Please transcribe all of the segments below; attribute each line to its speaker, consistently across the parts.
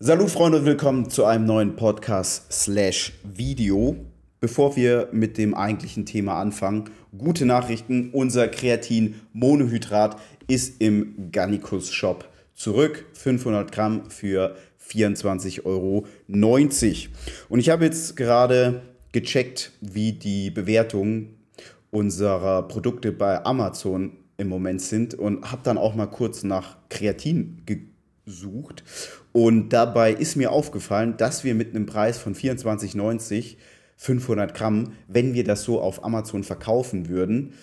Speaker 1: Salut Freunde, willkommen zu einem neuen Podcast slash Video. Bevor wir mit dem eigentlichen Thema anfangen, gute Nachrichten. Unser Kreatin Monohydrat ist im Gannikus Shop zurück. 500 Gramm für 24,90 Euro. Und ich habe jetzt gerade gecheckt, wie die Bewertungen unserer Produkte bei Amazon im Moment sind und habe dann auch mal kurz nach Kreatin gesucht und dabei ist mir aufgefallen, dass wir mit einem Preis von 24,90 500 Gramm, wenn wir das so auf Amazon verkaufen würden,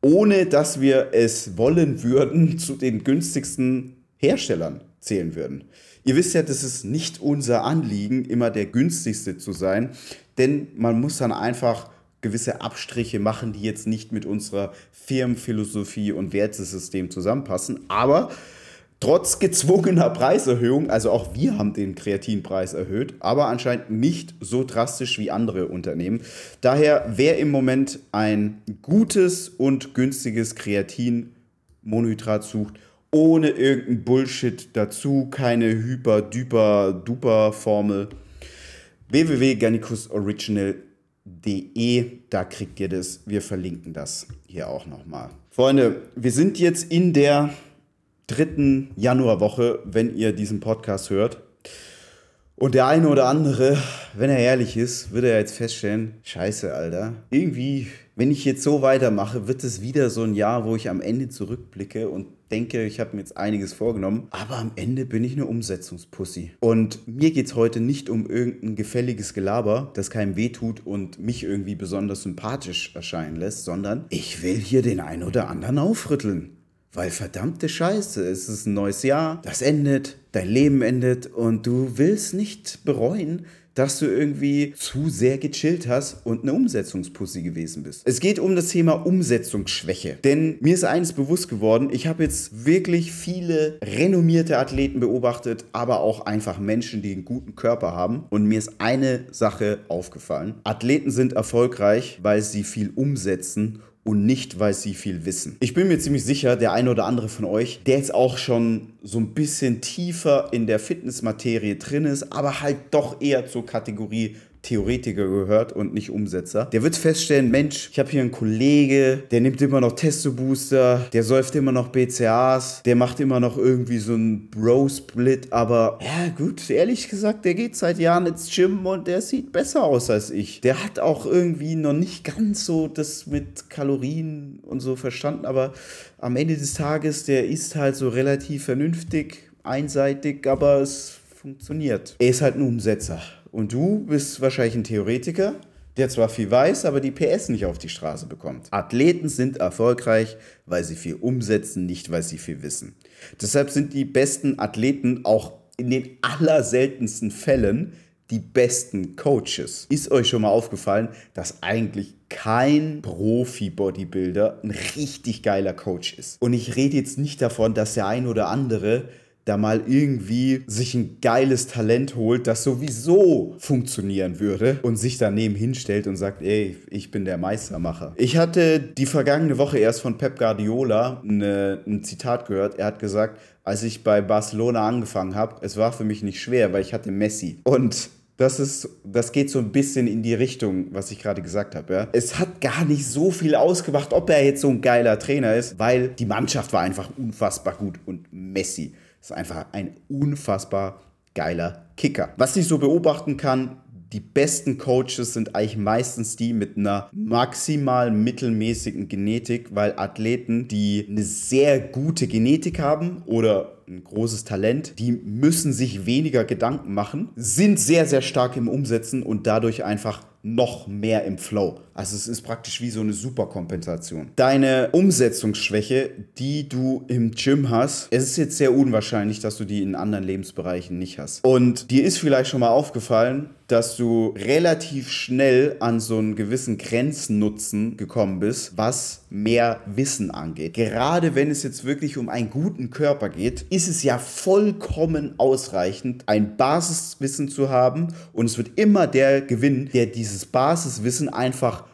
Speaker 1: ohne dass wir es wollen würden, zu den günstigsten Herstellern zählen würden. Ihr wisst ja, das ist nicht unser Anliegen, immer der günstigste zu sein, denn man muss dann einfach gewisse Abstriche machen, die jetzt nicht mit unserer Firmenphilosophie und Wertesystem zusammenpassen. Aber trotz gezwungener Preiserhöhung, also auch wir haben den Kreatinpreis erhöht, aber anscheinend nicht so drastisch wie andere Unternehmen. Daher, wer im Moment ein gutes und günstiges Kreatin-Monohydrat sucht, ohne irgendeinen Bullshit dazu, keine hyper-duper-duper-Formel, www.garnicusoriginal.de, da kriegt ihr das. Wir verlinken das hier auch nochmal. Freunde, wir sind jetzt in der dritten Januarwoche, wenn ihr diesen Podcast hört. Und der eine oder andere, wenn er ehrlich ist, wird er jetzt feststellen, scheiße, Alter. Irgendwie, wenn ich jetzt so weitermache, wird es wieder so ein Jahr, wo ich am Ende zurückblicke und denke, ich habe mir jetzt einiges vorgenommen. Aber am Ende bin ich eine Umsetzungspussy. Und mir geht es heute nicht um irgendein gefälliges Gelaber, das keinem wehtut und mich irgendwie besonders sympathisch erscheinen lässt, sondern ich will hier den einen oder anderen aufrütteln. Weil verdammte Scheiße, es ist ein neues Jahr, das endet, dein Leben endet und du willst nicht bereuen, dass du irgendwie zu sehr gechillt hast und eine Umsetzungspussy gewesen bist. Es geht um das Thema Umsetzungsschwäche. Denn mir ist eines bewusst geworden, ich habe jetzt wirklich viele renommierte Athleten beobachtet, aber auch einfach Menschen, die einen guten Körper haben. Und mir ist eine Sache aufgefallen. Athleten sind erfolgreich, weil sie viel umsetzen und nicht, weil sie viel wissen. Ich bin mir ziemlich sicher, der eine oder andere von euch, der jetzt auch schon so ein bisschen tiefer in der Fitnessmaterie drin ist, aber halt doch eher zur Kategorie Theoretiker gehört und nicht Umsetzer. Der wird feststellen, Mensch, ich habe hier einen Kollege, der nimmt immer noch Testo-Booster, der säuft immer noch BCAs, der macht immer noch irgendwie so einen Bro-Split, aber ja gut, ehrlich gesagt, der geht seit Jahren ins Gym und der sieht besser aus als ich. Der hat auch irgendwie noch nicht ganz so das mit Kalorien und so verstanden, aber am Ende des Tages, der ist halt so relativ vernünftig, einseitig, aber es funktioniert. Er ist halt ein Umsetzer. Und du bist wahrscheinlich ein Theoretiker, der zwar viel weiß, aber die PS nicht auf die Straße bekommt. Athleten sind erfolgreich, weil sie viel umsetzen, nicht weil sie viel wissen. Deshalb sind die besten Athleten auch in den allerseltensten Fällen die besten Coaches. Ist euch schon mal aufgefallen, dass eigentlich kein Profi-Bodybuilder ein richtig geiler Coach ist? Und ich rede jetzt nicht davon, dass der ein oder andere da mal irgendwie sich ein geiles Talent holt, das sowieso funktionieren würde und sich daneben hinstellt und sagt, ey, ich bin der Meistermacher. Ich hatte die vergangene Woche erst von Pep Guardiola eine, ein Zitat gehört. Er hat gesagt, als ich bei Barcelona angefangen habe, es war für mich nicht schwer, weil ich hatte Messi. Und das ist, das geht so ein bisschen in die Richtung, was ich gerade gesagt habe. Ja. Es hat gar nicht so viel ausgemacht, ob er jetzt so ein geiler Trainer ist, weil die Mannschaft war einfach unfassbar gut und Messi ist einfach ein unfassbar geiler Kicker. Was ich so beobachten kann, die besten Coaches sind eigentlich meistens die mit einer maximal mittelmäßigen Genetik, weil Athleten, die eine sehr gute Genetik haben oder ein großes Talent, die müssen sich weniger Gedanken machen, sind sehr, sehr stark im Umsetzen und dadurch einfach noch mehr im Flow. Also es ist praktisch wie so eine Superkompensation. Deine Umsetzungsschwäche, die du im Gym hast, es ist jetzt sehr unwahrscheinlich, dass du die in anderen Lebensbereichen nicht hast. Und dir ist vielleicht schon mal aufgefallen, dass du relativ schnell an so einen gewissen Grenznutzen gekommen bist, was mehr Wissen angeht. Gerade wenn es jetzt wirklich um einen guten Körper geht, ist es ja vollkommen ausreichend, ein Basiswissen zu haben und es wird immer der gewinnen, der dieses Basiswissen einfach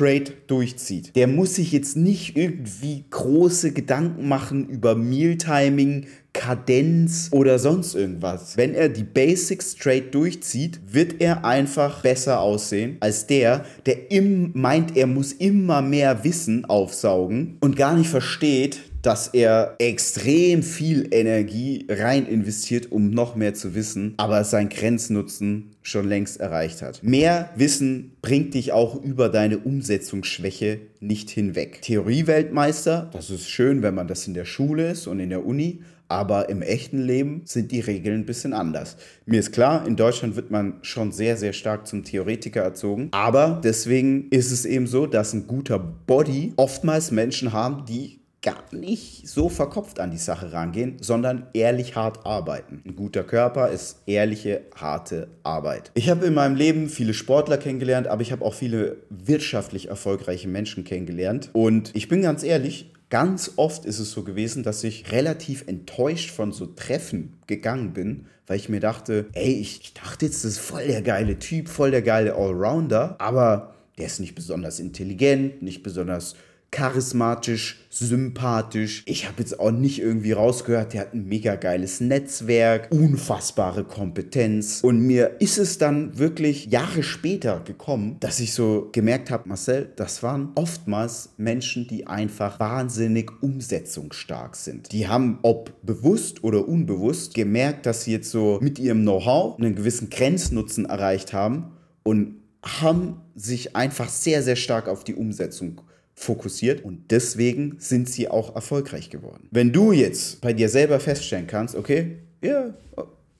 Speaker 1: straight durchzieht, der muss sich jetzt nicht irgendwie große Gedanken machen über Mealtiming, Kadenz oder sonst irgendwas. Wenn er die Basics straight durchzieht, wird er einfach besser aussehen als der, der im, meint, er muss immer mehr Wissen aufsaugen und gar nicht versteht, dass er extrem viel Energie rein investiert, um noch mehr zu wissen, aber sein Grenznutzen schon längst erreicht hat. Mehr Wissen bringt dich auch über deine Umsetzungsschwäche nicht hinweg. Theorieweltmeister, das ist schön, wenn man das in der Schule ist und in der Uni, aber im echten Leben sind die Regeln ein bisschen anders. Mir ist klar, in Deutschland wird man schon sehr, sehr stark zum Theoretiker erzogen. Aber deswegen ist es eben so, dass ein guter Body oftmals Menschen haben, die gar nicht so verkopft an die Sache rangehen, sondern ehrlich hart arbeiten. Ein guter Körper ist ehrliche, harte Arbeit. Ich habe in meinem Leben viele Sportler kennengelernt, aber ich habe auch viele wirtschaftlich erfolgreiche Menschen kennengelernt. Und ich bin ganz ehrlich, ganz oft ist es so gewesen, dass ich relativ enttäuscht von so Treffen gegangen bin, weil ich mir dachte, ey, ich dachte jetzt, das ist voll der geile Typ, voll der geile Allrounder, aber der ist nicht besonders intelligent, nicht besonders charismatisch, sympathisch. Ich habe jetzt auch nicht irgendwie rausgehört, der hat ein mega geiles Netzwerk, unfassbare Kompetenz. Und mir ist es dann wirklich Jahre später gekommen, dass ich so gemerkt habe, Marcel, das waren oftmals Menschen, die einfach wahnsinnig umsetzungsstark sind. Die haben, ob bewusst oder unbewusst, gemerkt, dass sie jetzt so mit ihrem Know-how einen gewissen Grenznutzen erreicht haben und haben sich einfach sehr, sehr stark auf die Umsetzung fokussiert und deswegen sind sie auch erfolgreich geworden. Wenn du jetzt bei dir selber feststellen kannst, okay, ja,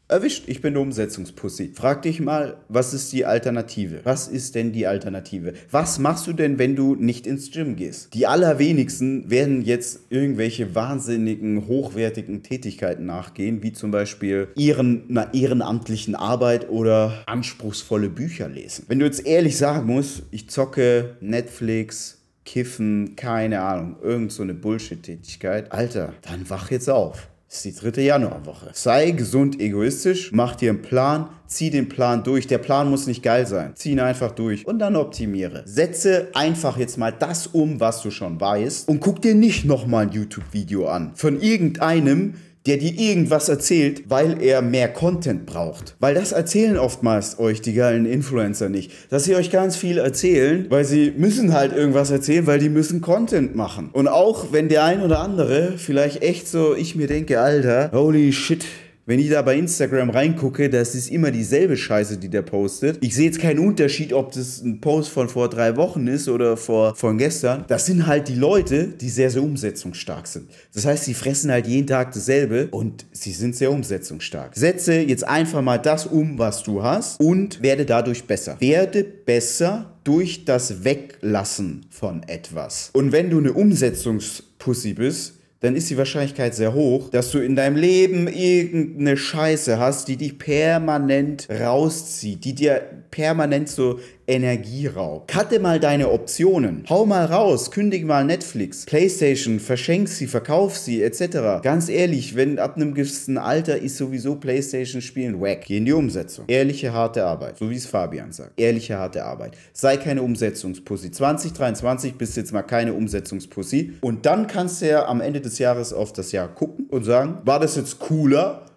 Speaker 1: erwischt, ich bin eine Umsetzungspussy. Frag dich mal, was ist die Alternative? Was ist denn die Alternative? Was machst du denn, wenn du nicht ins Gym gehst? Die allerwenigsten werden jetzt irgendwelche wahnsinnigen, hochwertigen Tätigkeiten nachgehen, wie zum Beispiel ihren, einer ehrenamtlichen Arbeit oder anspruchsvolle Bücher lesen. Wenn du jetzt ehrlich sagen musst, ich zocke Netflix, Kiffen, keine Ahnung, irgend so eine Bullshit-Tätigkeit. Alter, dann wach jetzt auf. Das ist die dritte Januarwoche. Sei gesund egoistisch, mach dir einen Plan, zieh den Plan durch. Der Plan muss nicht geil sein. Zieh ihn einfach durch und dann optimiere. Setze einfach jetzt mal das um, was du schon weißt und guck dir nicht nochmal ein YouTube-Video an von irgendeinem, der dir irgendwas erzählt, weil er mehr Content braucht. Weil das erzählen oftmals euch die geilen Influencer nicht. Dass sie euch ganz viel erzählen, weil sie müssen halt irgendwas erzählen, weil die müssen Content machen. Und auch wenn der ein oder andere vielleicht echt so, ich mir denke, Alter, holy shit, wenn ich da bei Instagram reingucke, das ist immer dieselbe Scheiße, die der postet. Ich sehe jetzt keinen Unterschied, ob das ein Post von vor drei Wochen ist oder vor, von gestern. Das sind halt die Leute, die sehr, sehr umsetzungsstark sind. Das heißt, sie fressen halt jeden Tag dasselbe und sie sind sehr umsetzungsstark. Setze jetzt einfach mal das um, was du hast und werde dadurch besser. Werde besser durch das Weglassen von etwas. Und wenn du eine Umsetzungspussy bist, dann ist die Wahrscheinlichkeit sehr hoch, dass du in deinem Leben irgendeine Scheiße hast, die dich permanent rauszieht, die dir permanent so Energieraub. Cutte mal deine Optionen. Hau mal raus, kündige mal Netflix, Playstation, verschenk sie, verkauf sie, etc. Ganz ehrlich, wenn ab einem gewissen Alter ist sowieso Playstation spielen wack. Geh in die Umsetzung. Ehrliche, harte Arbeit. So wie es Fabian sagt. Ehrliche, harte Arbeit. Sei keine Umsetzungspussy. 2023 bist jetzt mal keine Umsetzungspussy. Und dann kannst du ja am Ende des Jahres auf das Jahr gucken und sagen, war das jetzt cooler?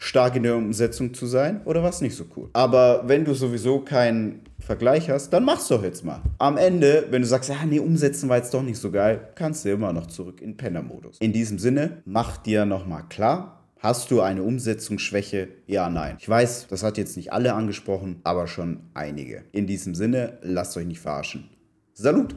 Speaker 1: Stark in der Umsetzung zu sein oder was nicht so cool. Aber wenn du sowieso keinen Vergleich hast, dann mach's doch jetzt mal. Am Ende, wenn du sagst, ja, nee, umsetzen war jetzt doch nicht so geil, kannst du immer noch zurück in Penner-Modus. In diesem Sinne, mach dir nochmal klar, Hast du eine Umsetzungsschwäche? Ja, nein. Ich weiß, das hat jetzt nicht alle angesprochen, aber schon einige. In diesem Sinne, lasst euch nicht verarschen. Salut!